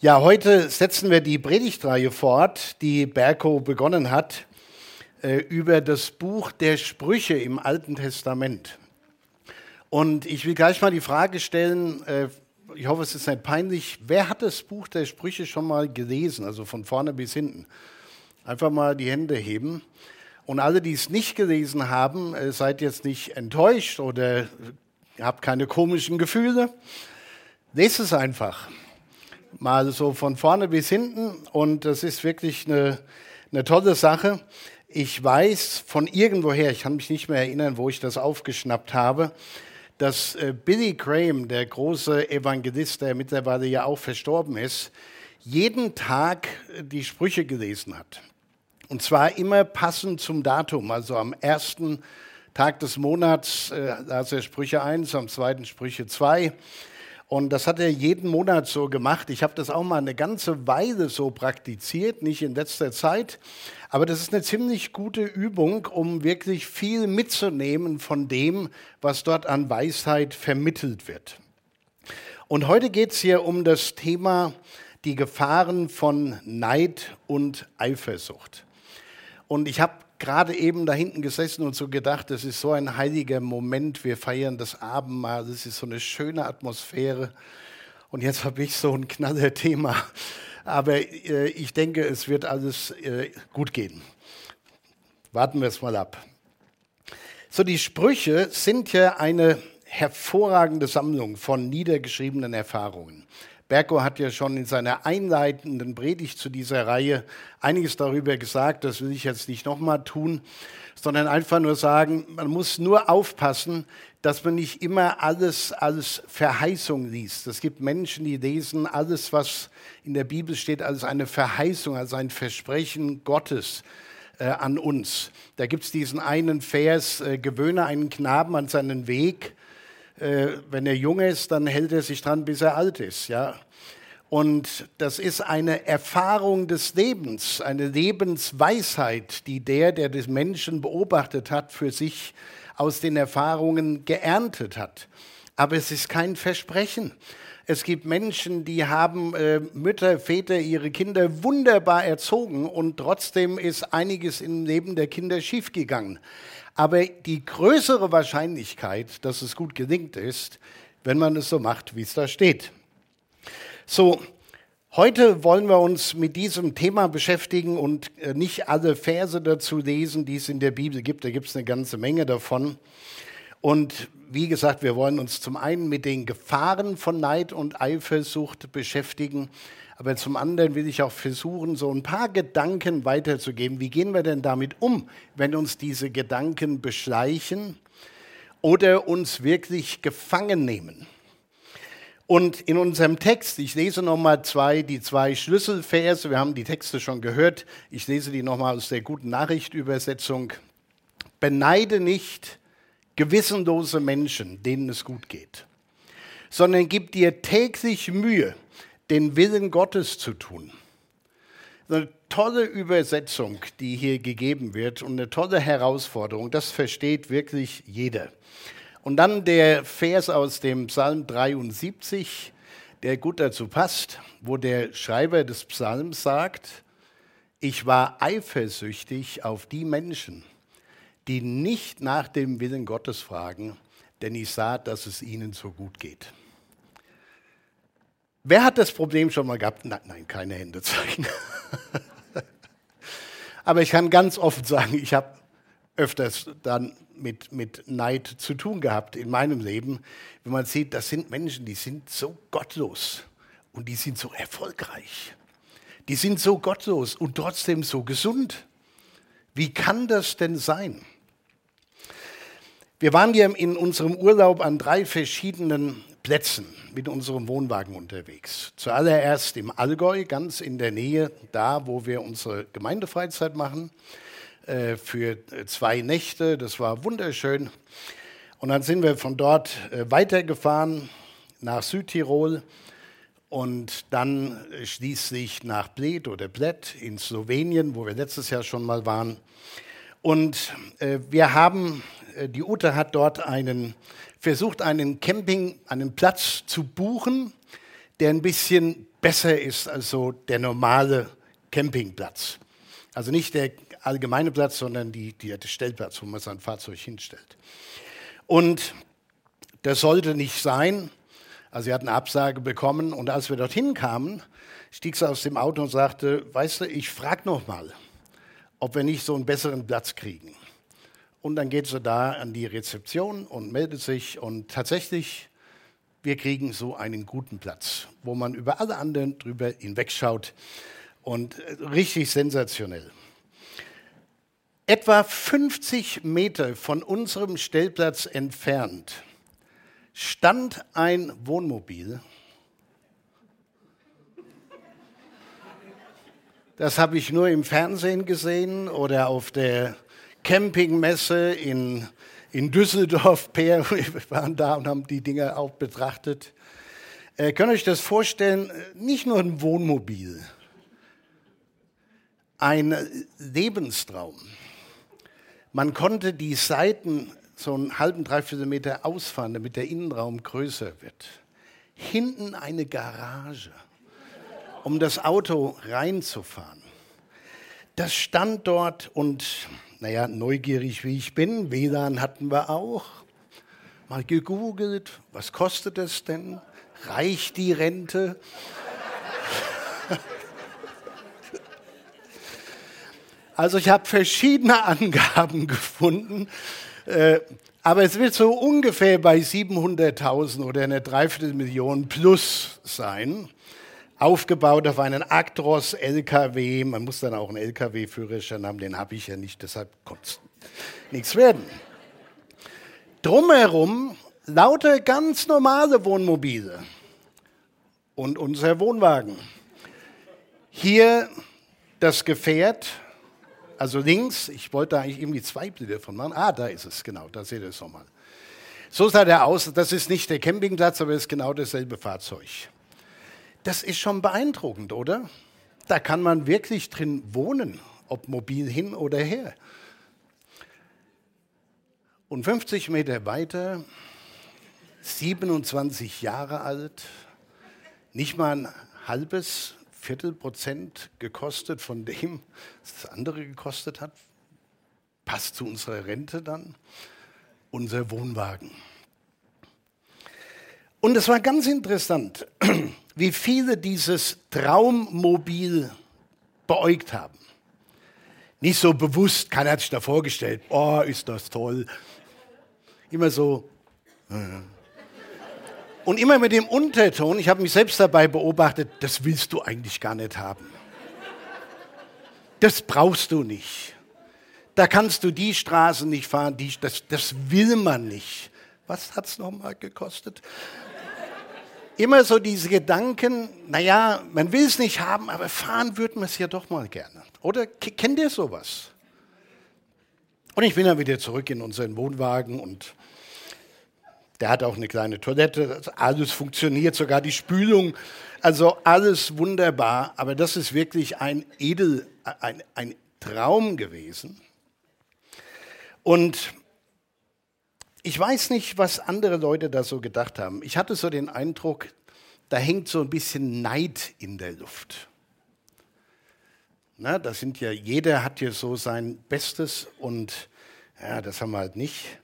Ja, heute setzen wir die Predigtreihe fort, die Berko begonnen hat, äh, über das Buch der Sprüche im Alten Testament. Und ich will gleich mal die Frage stellen, äh, ich hoffe, es ist nicht peinlich, wer hat das Buch der Sprüche schon mal gelesen, also von vorne bis hinten? Einfach mal die Hände heben. Und alle, die es nicht gelesen haben, äh, seid jetzt nicht enttäuscht oder habt keine komischen Gefühle. Lest es einfach mal so von vorne bis hinten und das ist wirklich eine, eine tolle Sache. Ich weiß von irgendwoher, ich kann mich nicht mehr erinnern, wo ich das aufgeschnappt habe, dass äh, Billy Graham, der große Evangelist, der mittlerweile ja auch verstorben ist, jeden Tag die Sprüche gelesen hat. Und zwar immer passend zum Datum, also am ersten Tag des Monats, äh, las er Sprüche 1, am zweiten Sprüche 2 und das hat er jeden Monat so gemacht. Ich habe das auch mal eine ganze Weile so praktiziert, nicht in letzter Zeit. Aber das ist eine ziemlich gute Übung, um wirklich viel mitzunehmen von dem, was dort an Weisheit vermittelt wird. Und heute geht es hier um das Thema die Gefahren von Neid und Eifersucht. Und ich habe gerade eben da hinten gesessen und so gedacht, das ist so ein heiliger Moment, wir feiern das Abendmahl, das ist so eine schöne Atmosphäre. Und jetzt habe ich so ein knaller Thema. Aber äh, ich denke, es wird alles äh, gut gehen. Warten wir es mal ab. So, die Sprüche sind ja eine hervorragende Sammlung von niedergeschriebenen Erfahrungen. Berko hat ja schon in seiner einleitenden Predigt zu dieser Reihe einiges darüber gesagt, das will ich jetzt nicht nochmal tun, sondern einfach nur sagen, man muss nur aufpassen, dass man nicht immer alles als Verheißung liest. Es gibt Menschen, die lesen alles, was in der Bibel steht, als eine Verheißung, als ein Versprechen Gottes äh, an uns. Da gibt es diesen einen Vers, äh, gewöhne einen Knaben an seinen Weg, wenn er jung ist, dann hält er sich dran, bis er alt ist. Ja? Und das ist eine Erfahrung des Lebens, eine Lebensweisheit, die der, der des Menschen beobachtet hat, für sich aus den Erfahrungen geerntet hat. Aber es ist kein Versprechen. Es gibt Menschen, die haben äh, Mütter, Väter, ihre Kinder wunderbar erzogen und trotzdem ist einiges im Leben der Kinder schiefgegangen. Aber die größere Wahrscheinlichkeit, dass es gut gelingt ist, wenn man es so macht, wie es da steht. So, heute wollen wir uns mit diesem Thema beschäftigen und äh, nicht alle Verse dazu lesen, die es in der Bibel gibt. Da gibt es eine ganze Menge davon. Und wie gesagt, wir wollen uns zum einen mit den Gefahren von Neid und Eifersucht beschäftigen, aber zum anderen will ich auch versuchen, so ein paar Gedanken weiterzugeben. Wie gehen wir denn damit um, wenn uns diese Gedanken beschleichen oder uns wirklich gefangen nehmen? Und in unserem Text, ich lese nochmal zwei, die zwei Schlüsselverse, wir haben die Texte schon gehört, ich lese die nochmal aus der guten Nachricht-Übersetzung. Beneide nicht gewissenlose Menschen, denen es gut geht, sondern gib dir täglich Mühe, den Willen Gottes zu tun. Eine tolle Übersetzung, die hier gegeben wird und eine tolle Herausforderung. Das versteht wirklich jeder. Und dann der Vers aus dem Psalm 73, der gut dazu passt, wo der Schreiber des Psalms sagt, ich war eifersüchtig auf die Menschen, die nicht nach dem Willen Gottes fragen, denn ich sah, dass es ihnen so gut geht. Wer hat das Problem schon mal gehabt? Nein, nein keine Hände zeigen. Aber ich kann ganz offen sagen, ich habe öfters dann mit, mit Neid zu tun gehabt in meinem Leben, wenn man sieht, das sind Menschen, die sind so gottlos und die sind so erfolgreich. Die sind so gottlos und trotzdem so gesund. Wie kann das denn sein? Wir waren hier in unserem Urlaub an drei verschiedenen Plätzen mit unserem Wohnwagen unterwegs. Zuallererst im Allgäu, ganz in der Nähe, da wo wir unsere Gemeindefreizeit machen, äh, für zwei Nächte. Das war wunderschön. Und dann sind wir von dort äh, weitergefahren nach Südtirol und dann schließlich nach Bled oder Bled in Slowenien, wo wir letztes Jahr schon mal waren. Und äh, wir haben, die Ute hat dort einen versucht, einen Camping, einen Platz zu buchen, der ein bisschen besser ist als so der normale Campingplatz. Also nicht der allgemeine Platz, sondern die, die, der Stellplatz, wo man sein Fahrzeug hinstellt. Und das sollte nicht sein. Also sie hat eine Absage bekommen und als wir dorthin kamen, stieg sie aus dem Auto und sagte, weißt du, ich frage noch mal, ob wir nicht so einen besseren Platz kriegen. Und dann geht sie da an die Rezeption und meldet sich und tatsächlich, wir kriegen so einen guten Platz, wo man über alle anderen drüber hinwegschaut und äh, richtig sensationell. Etwa 50 Meter von unserem Stellplatz entfernt stand ein Wohnmobil. Das habe ich nur im Fernsehen gesehen oder auf der Campingmesse in, in Düsseldorf. Per, wir waren da und haben die Dinge auch betrachtet. Äh, könnt ihr euch das vorstellen? Nicht nur ein Wohnmobil, ein Lebenstraum. Man konnte die Seiten so einen halben, dreiviertel Meter ausfahren, damit der Innenraum größer wird. Hinten eine Garage, um das Auto reinzufahren. Das stand dort und, naja, neugierig wie ich bin, WLAN hatten wir auch. Mal gegoogelt, was kostet es denn? Reicht die Rente? Also ich habe verschiedene Angaben gefunden äh, aber es wird so ungefähr bei 700.000 oder einer Dreiviertelmillion plus sein. Aufgebaut auf einen Actros LKW. Man muss dann auch einen LKW-Führerschein haben, den habe ich ja nicht, deshalb konnte es nichts werden. Drumherum lauter ganz normale Wohnmobile und unser Wohnwagen. Hier das Gefährt also links, ich wollte da eigentlich irgendwie zwei Bilder von machen. Ah, da ist es, genau, da seht ihr es nochmal. So sah der aus. Das ist nicht der Campingplatz, aber es ist genau dasselbe Fahrzeug. Das ist schon beeindruckend, oder? Da kann man wirklich drin wohnen, ob mobil hin oder her. Und 50 Meter weiter, 27 Jahre alt, nicht mal ein halbes Viertelprozent gekostet von dem, was das andere gekostet hat. Passt zu unserer Rente dann. Unser Wohnwagen. Und es war ganz interessant, wie viele dieses Traummobil beäugt haben. Nicht so bewusst, keiner hat sich da vorgestellt, oh, ist das toll. Immer so, äh, und immer mit dem Unterton, ich habe mich selbst dabei beobachtet, das willst du eigentlich gar nicht haben. Das brauchst du nicht. Da kannst du die Straße nicht fahren, die, das, das will man nicht. Was hat es nochmal gekostet? Immer so diese Gedanken, naja, man will es nicht haben, aber fahren würde man es ja doch mal gerne. Oder kennt ihr sowas? Und ich bin dann wieder zurück in unseren Wohnwagen und der hat auch eine kleine Toilette, alles funktioniert, sogar die Spülung. Also alles wunderbar, aber das ist wirklich ein Edel, ein, ein Traum gewesen. Und ich weiß nicht, was andere Leute da so gedacht haben. Ich hatte so den Eindruck, da hängt so ein bisschen Neid in der Luft. Na, das sind ja, jeder hat ja so sein Bestes und ja, das haben wir halt nicht.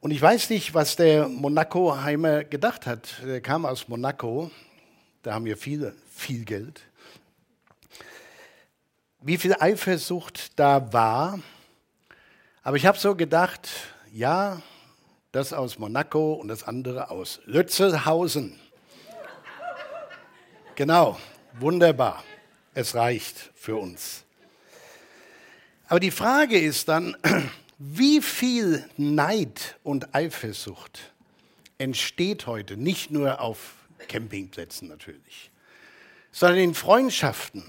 Und ich weiß nicht, was der Monaco-Heimer gedacht hat. Er kam aus Monaco, da haben wir viel, viel Geld. Wie viel Eifersucht da war. Aber ich habe so gedacht, ja, das aus Monaco und das andere aus Lützelhausen. Genau, wunderbar. Es reicht für uns. Aber die Frage ist dann, wie viel Neid und Eifersucht entsteht heute, nicht nur auf Campingplätzen natürlich, sondern in Freundschaften,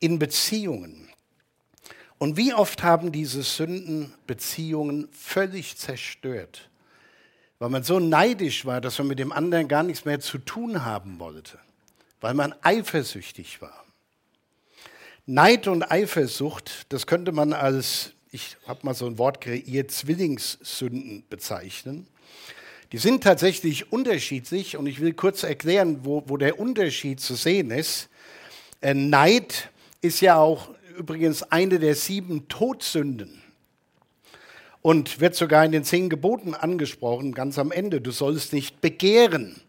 in Beziehungen. Und wie oft haben diese Sünden Beziehungen völlig zerstört, weil man so neidisch war, dass man mit dem anderen gar nichts mehr zu tun haben wollte, weil man eifersüchtig war. Neid und Eifersucht, das könnte man als ich habe mal so ein Wort kreiert, Zwillingssünden bezeichnen. Die sind tatsächlich unterschiedlich und ich will kurz erklären, wo, wo der Unterschied zu sehen ist. Äh, Neid ist ja auch übrigens eine der sieben Todsünden und wird sogar in den zehn Geboten angesprochen, ganz am Ende. Du sollst nicht begehren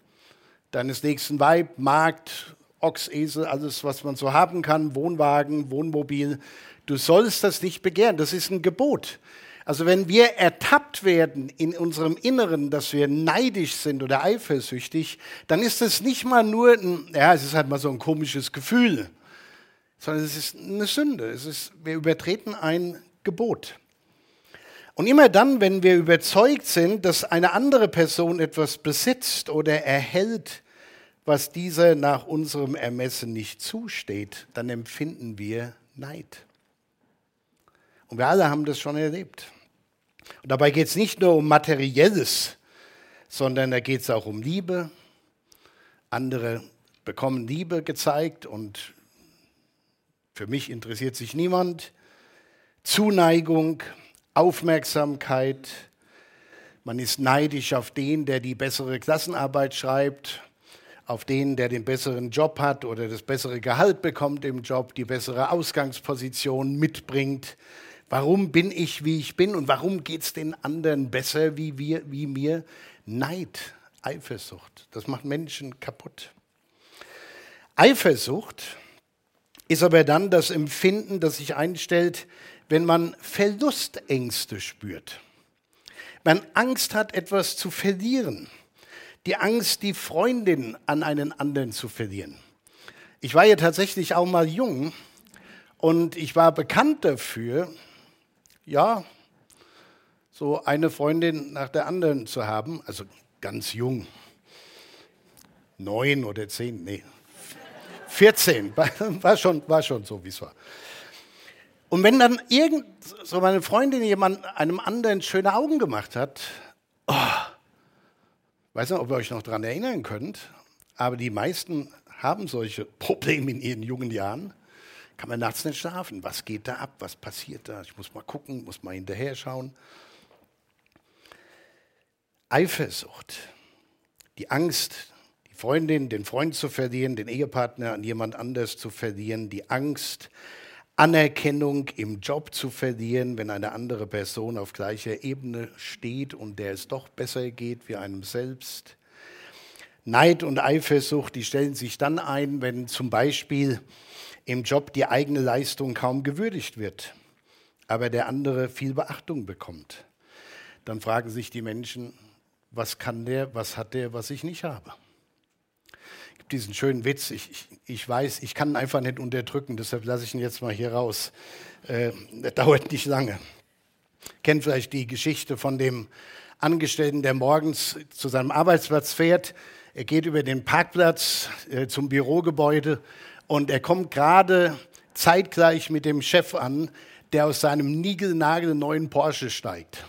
deines nächsten Weib, Markt, Ochs, Esel, alles, was man so haben kann, Wohnwagen, Wohnmobil. Du sollst das nicht begehren. Das ist ein Gebot. Also wenn wir ertappt werden in unserem Inneren, dass wir neidisch sind oder eifersüchtig, dann ist das nicht mal nur ein, ja, es ist halt mal so ein komisches Gefühl, sondern es ist eine Sünde. Es ist, wir übertreten ein Gebot. Und immer dann, wenn wir überzeugt sind, dass eine andere Person etwas besitzt oder erhält, was dieser nach unserem Ermessen nicht zusteht, dann empfinden wir Neid. Und wir alle haben das schon erlebt. Und dabei geht es nicht nur um Materielles, sondern da geht es auch um Liebe. Andere bekommen Liebe gezeigt und für mich interessiert sich niemand. Zuneigung, Aufmerksamkeit. Man ist neidisch auf den, der die bessere Klassenarbeit schreibt, auf den, der den besseren Job hat oder das bessere Gehalt bekommt im Job, die bessere Ausgangsposition mitbringt. Warum bin ich, wie ich bin und warum geht es den anderen besser wie, wir, wie mir? Neid, Eifersucht, das macht Menschen kaputt. Eifersucht ist aber dann das Empfinden, das sich einstellt, wenn man Verlustängste spürt. Man Angst hat, etwas zu verlieren. Die Angst, die Freundin an einen anderen zu verlieren. Ich war ja tatsächlich auch mal jung und ich war bekannt dafür, ja, so eine Freundin nach der anderen zu haben, also ganz jung, neun oder zehn, nee, 14, war schon, war schon so, wie es war. Und wenn dann irgend, so meine Freundin jemand einem anderen schöne Augen gemacht hat, oh, weiß nicht, ob ihr euch noch daran erinnern könnt, aber die meisten haben solche Probleme in ihren jungen Jahren kann man nachts nicht schlafen. Was geht da ab? Was passiert da? Ich muss mal gucken, muss mal hinterher schauen. Eifersucht, die Angst, Freundin, den Freund zu verlieren, den Ehepartner an jemand anders zu verlieren, die Angst, Anerkennung im Job zu verlieren, wenn eine andere Person auf gleicher Ebene steht und der es doch besser geht wie einem selbst. Neid und Eifersucht, die stellen sich dann ein, wenn zum Beispiel im Job die eigene Leistung kaum gewürdigt wird, aber der andere viel Beachtung bekommt. Dann fragen sich die Menschen, was kann der, was hat der, was ich nicht habe. Diesen schönen Witz, ich, ich, ich weiß, ich kann ihn einfach nicht unterdrücken, deshalb lasse ich ihn jetzt mal hier raus. Äh, das dauert nicht lange. Kennt vielleicht die Geschichte von dem Angestellten, der morgens zu seinem Arbeitsplatz fährt. Er geht über den Parkplatz äh, zum Bürogebäude und er kommt gerade zeitgleich mit dem Chef an, der aus seinem niegelnagelneuen Porsche steigt.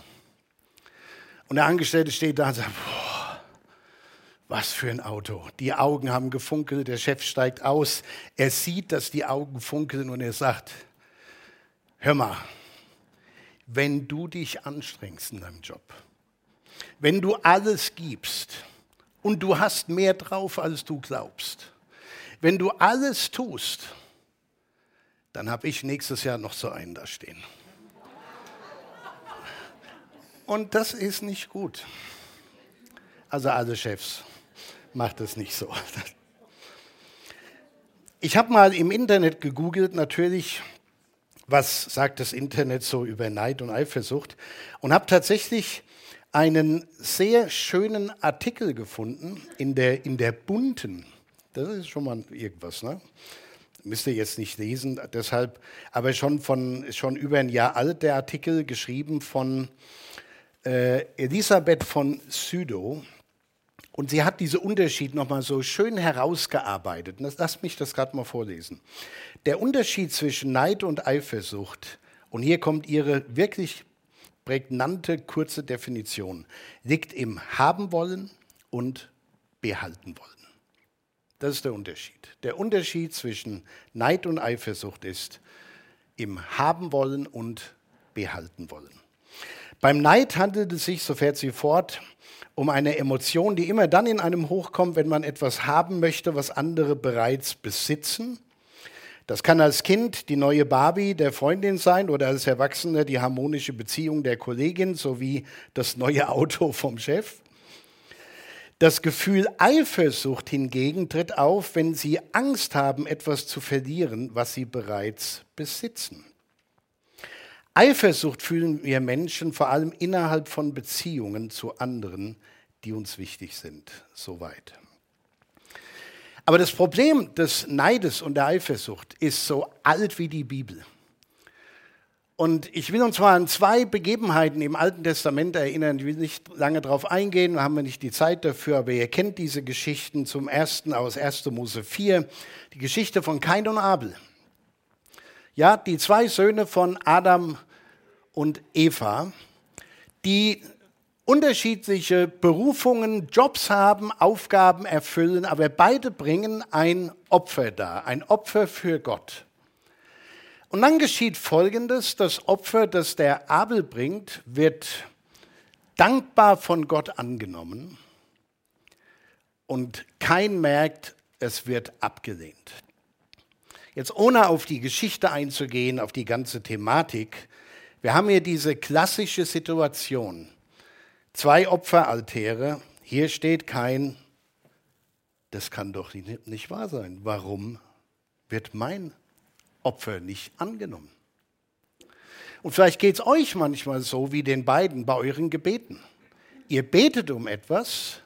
Und der Angestellte steht da und sagt, boah, was für ein Auto. Die Augen haben gefunkelt, der Chef steigt aus. Er sieht, dass die Augen funkeln und er sagt, hör mal, wenn du dich anstrengst in deinem Job, wenn du alles gibst und du hast mehr drauf, als du glaubst, wenn du alles tust, dann habe ich nächstes Jahr noch so einen da stehen. Und das ist nicht gut. Also alle Chefs, macht es nicht so. Ich habe mal im Internet gegoogelt, natürlich, was sagt das Internet so über Neid und Eifersucht, und habe tatsächlich einen sehr schönen Artikel gefunden in der, in der bunten das ist schon mal irgendwas, ne? Müsst ihr jetzt nicht lesen, deshalb, aber schon von schon über ein Jahr alt der Artikel geschrieben von äh, Elisabeth von Südow. Und sie hat diesen Unterschied nochmal so schön herausgearbeitet. Lass mich das gerade mal vorlesen. Der Unterschied zwischen Neid und Eifersucht, und hier kommt ihre wirklich prägnante, kurze Definition, liegt im Haben wollen und behalten wollen. Das ist der Unterschied. Der Unterschied zwischen Neid und Eifersucht ist im Haben wollen und behalten wollen. Beim Neid handelt es sich, so fährt sie fort, um eine Emotion, die immer dann in einem hochkommt, wenn man etwas haben möchte, was andere bereits besitzen. Das kann als Kind die neue Barbie der Freundin sein oder als Erwachsener die harmonische Beziehung der Kollegin sowie das neue Auto vom Chef. Das Gefühl Eifersucht hingegen tritt auf, wenn Sie Angst haben, etwas zu verlieren, was Sie bereits besitzen. Eifersucht fühlen wir Menschen vor allem innerhalb von Beziehungen zu anderen, die uns wichtig sind. Soweit. Aber das Problem des Neides und der Eifersucht ist so alt wie die Bibel. Und ich will uns mal an zwei Begebenheiten im Alten Testament erinnern. Ich will nicht lange darauf eingehen, haben wir nicht die Zeit dafür, aber ihr kennt diese Geschichten. Zum ersten aus 1. Mose 4, die Geschichte von Kain und Abel. Ja, die zwei Söhne von Adam und Eva, die unterschiedliche Berufungen, Jobs haben, Aufgaben erfüllen, aber beide bringen ein Opfer dar, ein Opfer für Gott. Und dann geschieht Folgendes, das Opfer, das der Abel bringt, wird dankbar von Gott angenommen und kein merkt, es wird abgelehnt. Jetzt ohne auf die Geschichte einzugehen, auf die ganze Thematik, wir haben hier diese klassische Situation. Zwei Opferaltäre, hier steht kein, das kann doch nicht wahr sein. Warum wird mein Opfer nicht angenommen? Und vielleicht geht es euch manchmal so wie den beiden bei euren Gebeten. Ihr betet um etwas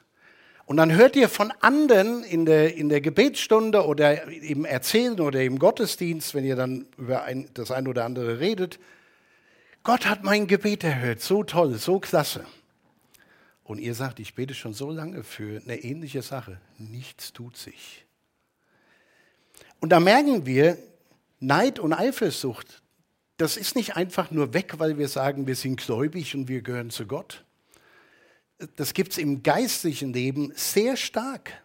und dann hört ihr von anderen in der, in der Gebetsstunde oder im Erzählen oder im Gottesdienst, wenn ihr dann über ein, das eine oder andere redet, Gott hat mein Gebet erhört, so toll, so klasse. Und ihr sagt, ich bete schon so lange für eine ähnliche Sache. Nichts tut sich. Und da merken wir, Neid und Eifersucht, das ist nicht einfach nur weg, weil wir sagen, wir sind gläubig und wir gehören zu Gott. Das gibt es im geistlichen Leben sehr stark.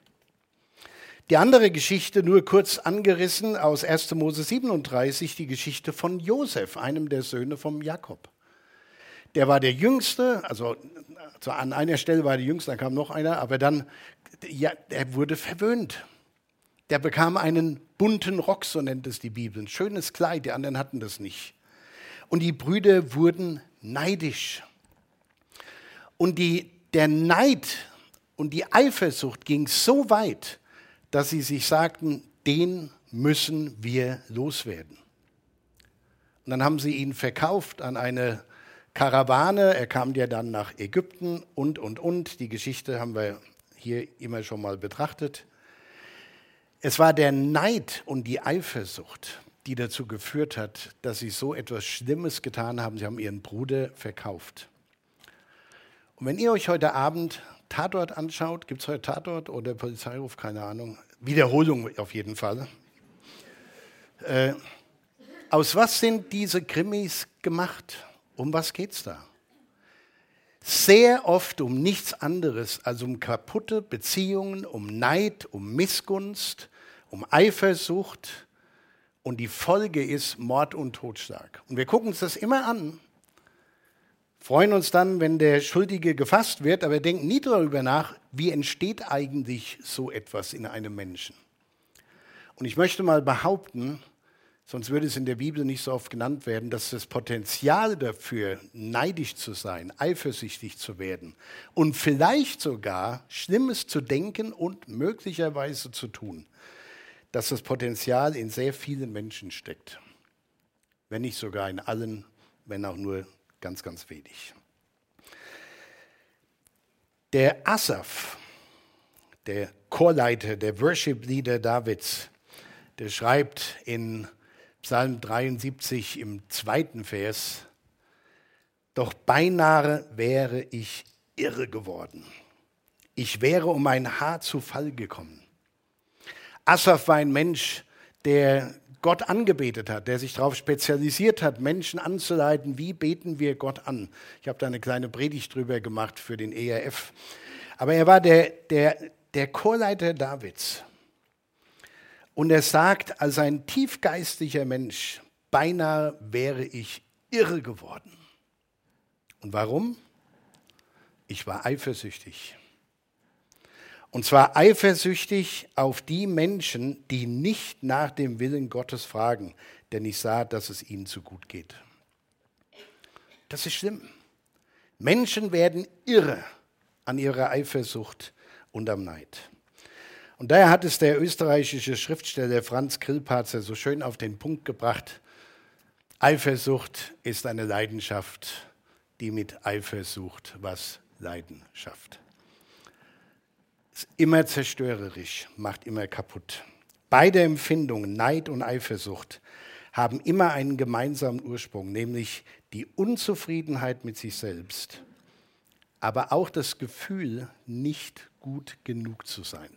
Die andere Geschichte, nur kurz angerissen, aus 1. Mose 37, die Geschichte von Josef, einem der Söhne von Jakob. Der war der Jüngste, also, an einer Stelle war der Jüngste, dann kam noch einer, aber dann, ja, er wurde verwöhnt. Der bekam einen bunten Rock, so nennt es die Bibel, ein schönes Kleid, die anderen hatten das nicht. Und die Brüder wurden neidisch. Und die, der Neid und die Eifersucht ging so weit, dass sie sich sagten, den müssen wir loswerden. Und dann haben sie ihn verkauft an eine Karawane. Er kam ja dann nach Ägypten und, und, und. Die Geschichte haben wir hier immer schon mal betrachtet. Es war der Neid und die Eifersucht, die dazu geführt hat, dass sie so etwas Schlimmes getan haben. Sie haben ihren Bruder verkauft. Und wenn ihr euch heute Abend Tatort anschaut, gibt es heute Tatort oder Polizeiruf, keine Ahnung. Wiederholung auf jeden Fall. Äh, aus was sind diese Krimis gemacht? Um was geht es da? Sehr oft um nichts anderes als um kaputte Beziehungen, um Neid, um Missgunst, um Eifersucht. Und die Folge ist Mord und Totschlag. Und wir gucken uns das immer an freuen uns dann, wenn der Schuldige gefasst wird, aber denken nie darüber nach, wie entsteht eigentlich so etwas in einem Menschen. Und ich möchte mal behaupten, sonst würde es in der Bibel nicht so oft genannt werden, dass das Potenzial dafür, neidisch zu sein, eifersüchtig zu werden und vielleicht sogar Schlimmes zu denken und möglicherweise zu tun, dass das Potenzial in sehr vielen Menschen steckt. Wenn nicht sogar in allen, wenn auch nur ganz, ganz wenig. Der Asaf, der Chorleiter, der Worship-Leader Davids, der schreibt in Psalm 73 im zweiten Vers, doch beinahe wäre ich irre geworden. Ich wäre um ein Haar zu Fall gekommen. Asaf war ein Mensch, der Gott angebetet hat, der sich darauf spezialisiert hat, Menschen anzuleiten, wie beten wir Gott an. Ich habe da eine kleine Predigt drüber gemacht für den ERF. Aber er war der, der, der Chorleiter Davids. Und er sagt, als ein tiefgeistlicher Mensch, beinahe wäre ich irre geworden. Und warum? Ich war eifersüchtig. Und zwar eifersüchtig auf die Menschen, die nicht nach dem Willen Gottes fragen, denn ich sah, dass es ihnen zu gut geht. Das ist schlimm. Menschen werden irre an ihrer Eifersucht und am Neid. Und daher hat es der österreichische Schriftsteller Franz Grillparzer so schön auf den Punkt gebracht, Eifersucht ist eine Leidenschaft, die mit Eifersucht was Leidenschaft. Ist immer zerstörerisch, macht immer kaputt. Beide Empfindungen, Neid und Eifersucht, haben immer einen gemeinsamen Ursprung, nämlich die Unzufriedenheit mit sich selbst, aber auch das Gefühl, nicht gut genug zu sein.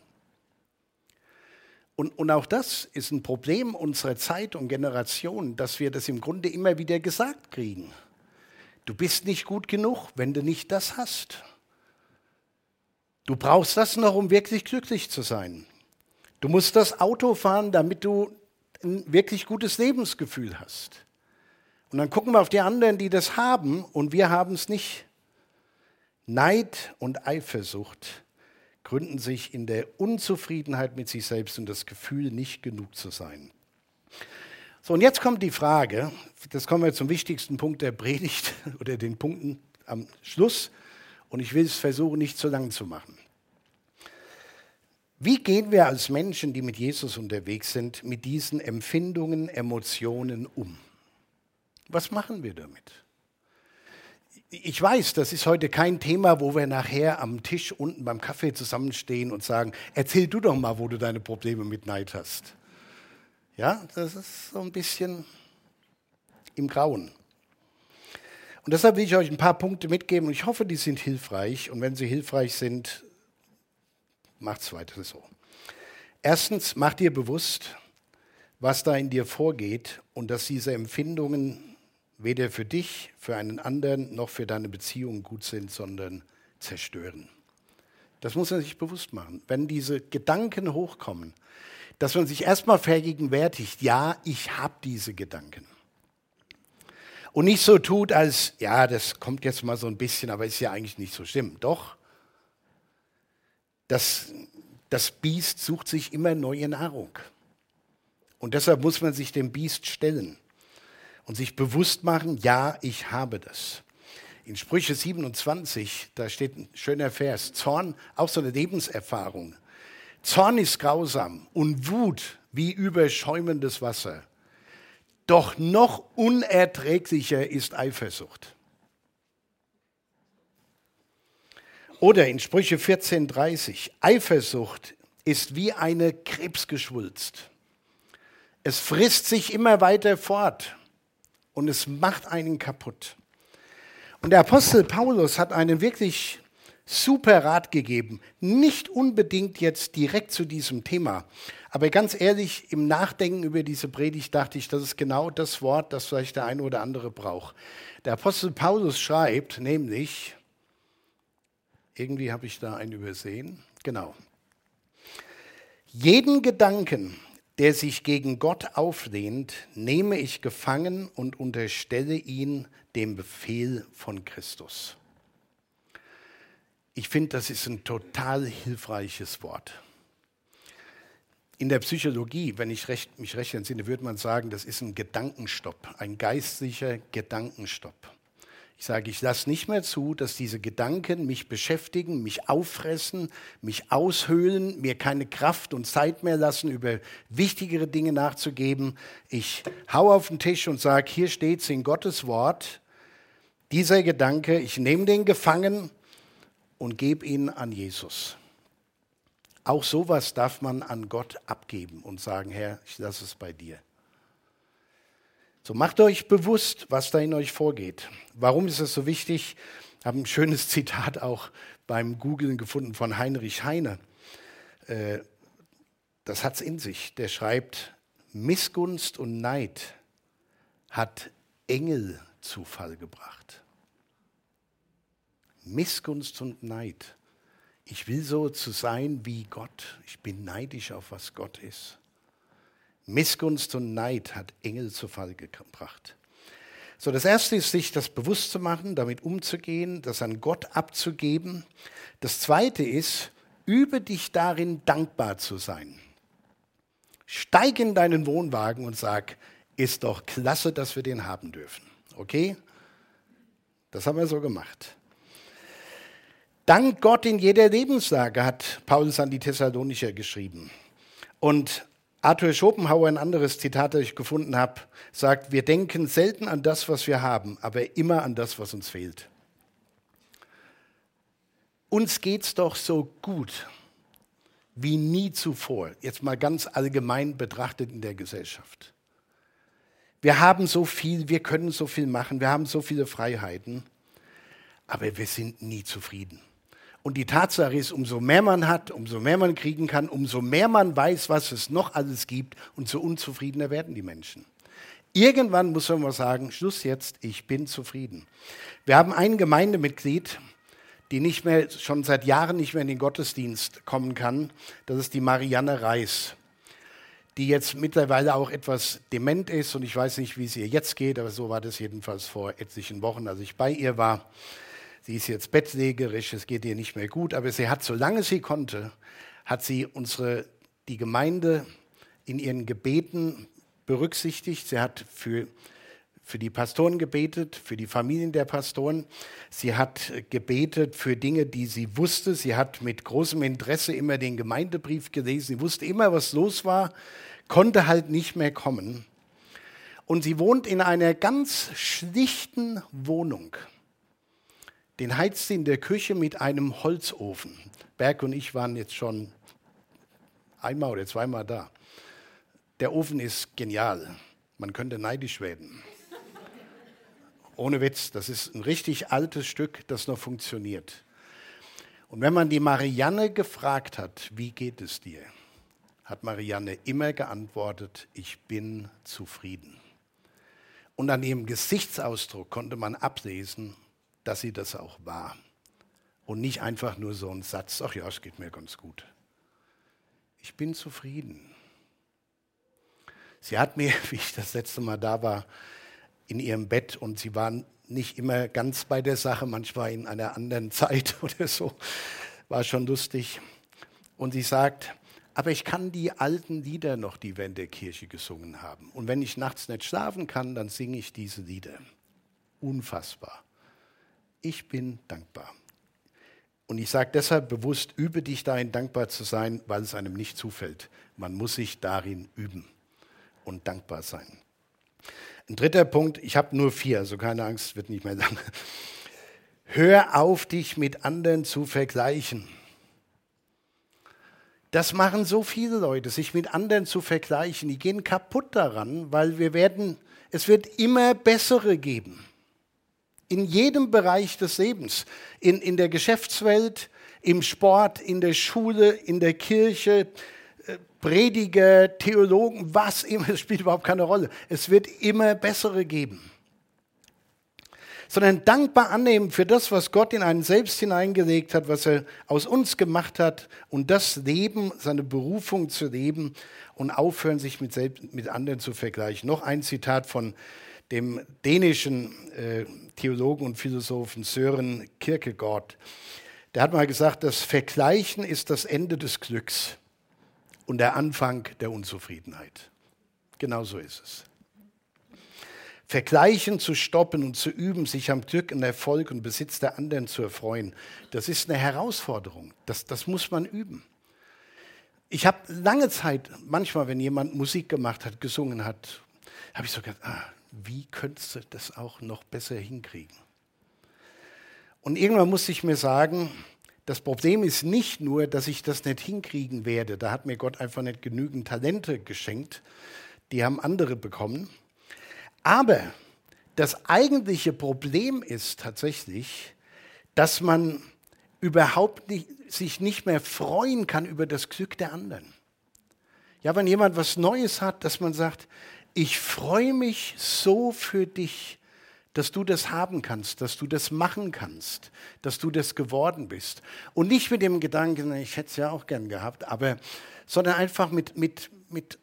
Und, und auch das ist ein Problem unserer Zeit und Generation, dass wir das im Grunde immer wieder gesagt kriegen. Du bist nicht gut genug, wenn du nicht das hast. Du brauchst das noch, um wirklich glücklich zu sein. Du musst das Auto fahren, damit du ein wirklich gutes Lebensgefühl hast. Und dann gucken wir auf die anderen, die das haben und wir haben es nicht. Neid und Eifersucht gründen sich in der Unzufriedenheit mit sich selbst und das Gefühl, nicht genug zu sein. So, und jetzt kommt die Frage, das kommen wir zum wichtigsten Punkt der Predigt oder den Punkten am Schluss und ich will es versuchen, nicht zu lang zu machen. Wie gehen wir als Menschen, die mit Jesus unterwegs sind, mit diesen Empfindungen, Emotionen um? Was machen wir damit? Ich weiß, das ist heute kein Thema, wo wir nachher am Tisch unten beim Kaffee zusammenstehen und sagen, erzähl du doch mal, wo du deine Probleme mit Neid hast. Ja, das ist so ein bisschen im Grauen. Und deshalb will ich euch ein paar Punkte mitgeben und ich hoffe, die sind hilfreich. Und wenn sie hilfreich sind, macht es weiter so. Erstens, mach dir bewusst, was da in dir vorgeht und dass diese Empfindungen weder für dich, für einen anderen noch für deine Beziehung gut sind, sondern zerstören. Das muss man sich bewusst machen. Wenn diese Gedanken hochkommen, dass man sich erstmal vergegenwärtigt, ja, ich habe diese Gedanken. Und nicht so tut, als, ja, das kommt jetzt mal so ein bisschen, aber ist ja eigentlich nicht so schlimm. Doch, das, das Biest sucht sich immer neue Nahrung. Und deshalb muss man sich dem Biest stellen und sich bewusst machen, ja, ich habe das. In Sprüche 27, da steht ein schöner Vers, Zorn, auch so eine Lebenserfahrung. Zorn ist grausam und Wut wie überschäumendes Wasser. Doch noch unerträglicher ist Eifersucht. Oder in Sprüche 14,30, Eifersucht ist wie eine Krebsgeschwulst. Es frisst sich immer weiter fort und es macht einen kaputt. Und der Apostel Paulus hat einen wirklich super Rat gegeben. Nicht unbedingt jetzt direkt zu diesem Thema, aber ganz ehrlich, im Nachdenken über diese Predigt dachte ich, das ist genau das Wort, das vielleicht der eine oder andere braucht. Der Apostel Paulus schreibt nämlich, irgendwie habe ich da einen übersehen, genau, jeden Gedanken, der sich gegen Gott auflehnt, nehme ich gefangen und unterstelle ihn dem Befehl von Christus. Ich finde, das ist ein total hilfreiches Wort. In der Psychologie, wenn ich mich recht entsinne, würde man sagen, das ist ein Gedankenstopp, ein geistlicher Gedankenstopp. Ich sage, ich lasse nicht mehr zu, dass diese Gedanken mich beschäftigen, mich auffressen, mich aushöhlen, mir keine Kraft und Zeit mehr lassen, über wichtigere Dinge nachzugeben. Ich hau auf den Tisch und sage, hier steht es in Gottes Wort, dieser Gedanke, ich nehme den gefangen und gebe ihn an Jesus. Auch sowas darf man an Gott abgeben und sagen, Herr, ich lasse es bei dir. So macht euch bewusst, was da in euch vorgeht. Warum ist es so wichtig? Ich habe ein schönes Zitat auch beim Googlen gefunden von Heinrich Heine. Äh, das hat es in sich. Der schreibt, Missgunst und Neid hat Engel zu Fall gebracht. Missgunst und Neid. Ich will so zu sein wie Gott. Ich bin neidisch auf was Gott ist. Missgunst und Neid hat Engel zu Fall gebracht. So, das erste ist, sich das bewusst zu machen, damit umzugehen, das an Gott abzugeben. Das zweite ist, übe dich darin, dankbar zu sein. Steig in deinen Wohnwagen und sag, ist doch klasse, dass wir den haben dürfen. Okay? Das haben wir so gemacht. Dank Gott in jeder Lebenslage, hat Paulus an die Thessalonicher geschrieben. Und Arthur Schopenhauer, ein anderes Zitat, das ich gefunden habe, sagt, wir denken selten an das, was wir haben, aber immer an das, was uns fehlt. Uns geht es doch so gut wie nie zuvor, jetzt mal ganz allgemein betrachtet in der Gesellschaft. Wir haben so viel, wir können so viel machen, wir haben so viele Freiheiten, aber wir sind nie zufrieden. Und die Tatsache ist, umso mehr man hat, umso mehr man kriegen kann, umso mehr man weiß, was es noch alles gibt, umso unzufriedener werden die Menschen. Irgendwann muss man mal sagen, Schluss jetzt, ich bin zufrieden. Wir haben ein Gemeindemitglied, die nicht mehr, schon seit Jahren nicht mehr in den Gottesdienst kommen kann. Das ist die Marianne Reis, die jetzt mittlerweile auch etwas dement ist und ich weiß nicht, wie es ihr jetzt geht, aber so war das jedenfalls vor etlichen Wochen, als ich bei ihr war. Sie ist jetzt bettlägerisch, es geht ihr nicht mehr gut, aber sie hat, solange sie konnte, hat sie unsere, die Gemeinde in ihren Gebeten berücksichtigt. Sie hat für, für die Pastoren gebetet, für die Familien der Pastoren. Sie hat gebetet für Dinge, die sie wusste. Sie hat mit großem Interesse immer den Gemeindebrief gelesen. Sie wusste immer, was los war, konnte halt nicht mehr kommen. Und sie wohnt in einer ganz schlichten Wohnung. Den heizt sie in der Küche mit einem Holzofen. Berg und ich waren jetzt schon einmal oder zweimal da. Der Ofen ist genial. Man könnte neidisch werden. Ohne Witz, das ist ein richtig altes Stück, das noch funktioniert. Und wenn man die Marianne gefragt hat, wie geht es dir, hat Marianne immer geantwortet, ich bin zufrieden. Und an ihrem Gesichtsausdruck konnte man ablesen, dass sie das auch war. Und nicht einfach nur so ein Satz, ach ja, es geht mir ganz gut. Ich bin zufrieden. Sie hat mir, wie ich das letzte Mal da war, in ihrem Bett und sie waren nicht immer ganz bei der Sache, manchmal in einer anderen Zeit oder so, war schon lustig. Und sie sagt, aber ich kann die alten Lieder noch, die wir in der Kirche gesungen haben. Und wenn ich nachts nicht schlafen kann, dann singe ich diese Lieder. Unfassbar ich bin dankbar. Und ich sage deshalb bewusst, übe dich darin, dankbar zu sein, weil es einem nicht zufällt. Man muss sich darin üben und dankbar sein. Ein dritter Punkt, ich habe nur vier, also keine Angst, wird nicht mehr lang. Hör auf, dich mit anderen zu vergleichen. Das machen so viele Leute, sich mit anderen zu vergleichen. Die gehen kaputt daran, weil wir werden, es wird immer bessere geben in jedem Bereich des Lebens, in, in der Geschäftswelt, im Sport, in der Schule, in der Kirche, äh, Prediger, Theologen, was immer, es spielt überhaupt keine Rolle. Es wird immer bessere geben. Sondern dankbar annehmen für das, was Gott in einen selbst hineingelegt hat, was er aus uns gemacht hat und das Leben, seine Berufung zu leben und aufhören, sich mit, selbst, mit anderen zu vergleichen. Noch ein Zitat von dem dänischen äh, Theologen und Philosophen Sören Kierkegaard. Der hat mal gesagt, das Vergleichen ist das Ende des Glücks und der Anfang der Unzufriedenheit. Genau so ist es. Vergleichen zu stoppen und zu üben, sich am Glück und Erfolg und Besitz der anderen zu erfreuen, das ist eine Herausforderung. Das, das muss man üben. Ich habe lange Zeit, manchmal, wenn jemand Musik gemacht hat, gesungen hat, habe ich so gedacht, ah, wie könntest du das auch noch besser hinkriegen? Und irgendwann musste ich mir sagen, das Problem ist nicht nur, dass ich das nicht hinkriegen werde. Da hat mir Gott einfach nicht genügend Talente geschenkt. Die haben andere bekommen. Aber das eigentliche Problem ist tatsächlich, dass man überhaupt nicht, sich nicht mehr freuen kann über das Glück der anderen. Ja, wenn jemand was Neues hat, dass man sagt, ich freue mich so für dich, dass du das haben kannst, dass du das machen kannst, dass du das geworden bist. Und nicht mit dem Gedanken, ich hätte es ja auch gern gehabt, aber, sondern einfach mit, mit, mit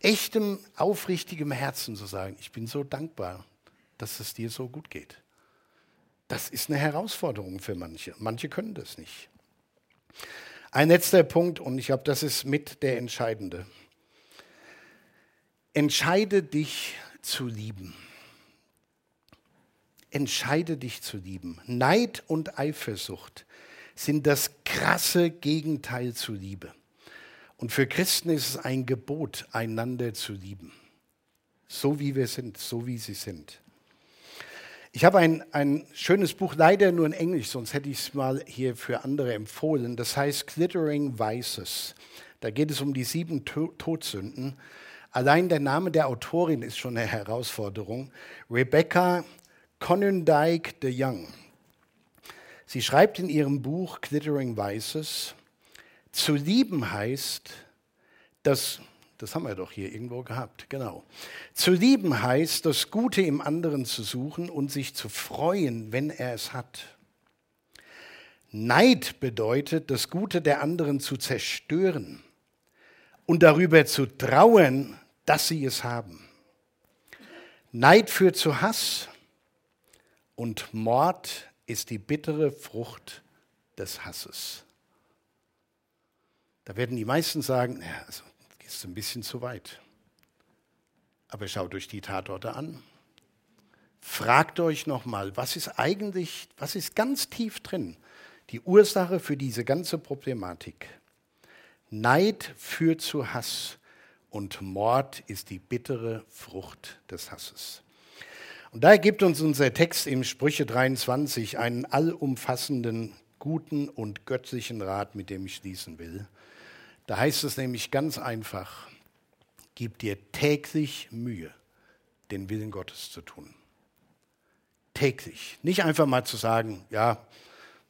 echtem, aufrichtigem Herzen zu sagen, ich bin so dankbar, dass es dir so gut geht. Das ist eine Herausforderung für manche. Manche können das nicht. Ein letzter Punkt, und ich glaube, das ist mit der entscheidende. Entscheide dich zu lieben. Entscheide dich zu lieben. Neid und Eifersucht sind das krasse Gegenteil zu Liebe. Und für Christen ist es ein Gebot, einander zu lieben. So wie wir sind, so wie sie sind. Ich habe ein, ein schönes Buch, leider nur in Englisch, sonst hätte ich es mal hier für andere empfohlen. Das heißt Glittering Vices. Da geht es um die sieben Todsünden. Allein der Name der Autorin ist schon eine Herausforderung. Rebecca Conondike de Young. Sie schreibt in ihrem Buch Glittering Vices, zu lieben heißt, dass, das haben wir doch hier irgendwo gehabt, genau. Zu lieben heißt, das Gute im anderen zu suchen und sich zu freuen, wenn er es hat. Neid bedeutet, das Gute der anderen zu zerstören und darüber zu trauern, dass sie es haben. Neid führt zu Hass und Mord ist die bittere Frucht des Hasses. Da werden die meisten sagen, ja, also, das ist ein bisschen zu weit. Aber schaut euch die Tatorte an. Fragt euch nochmal, was ist eigentlich, was ist ganz tief drin? Die Ursache für diese ganze Problematik. Neid führt zu Hass und Mord ist die bittere Frucht des Hasses. Und daher gibt uns unser Text im Sprüche 23 einen allumfassenden, guten und göttlichen Rat, mit dem ich schließen will. Da heißt es nämlich ganz einfach, gib dir täglich Mühe, den Willen Gottes zu tun. Täglich. Nicht einfach mal zu sagen, ja,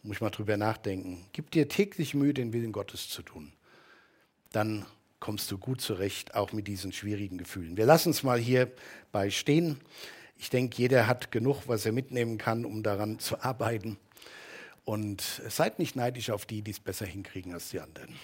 muss ich mal drüber nachdenken. Gib dir täglich Mühe, den Willen Gottes zu tun. Dann kommst du gut zurecht, auch mit diesen schwierigen Gefühlen. Wir lassen es mal hierbei stehen. Ich denke, jeder hat genug, was er mitnehmen kann, um daran zu arbeiten. Und seid nicht neidisch auf die, die es besser hinkriegen als die anderen.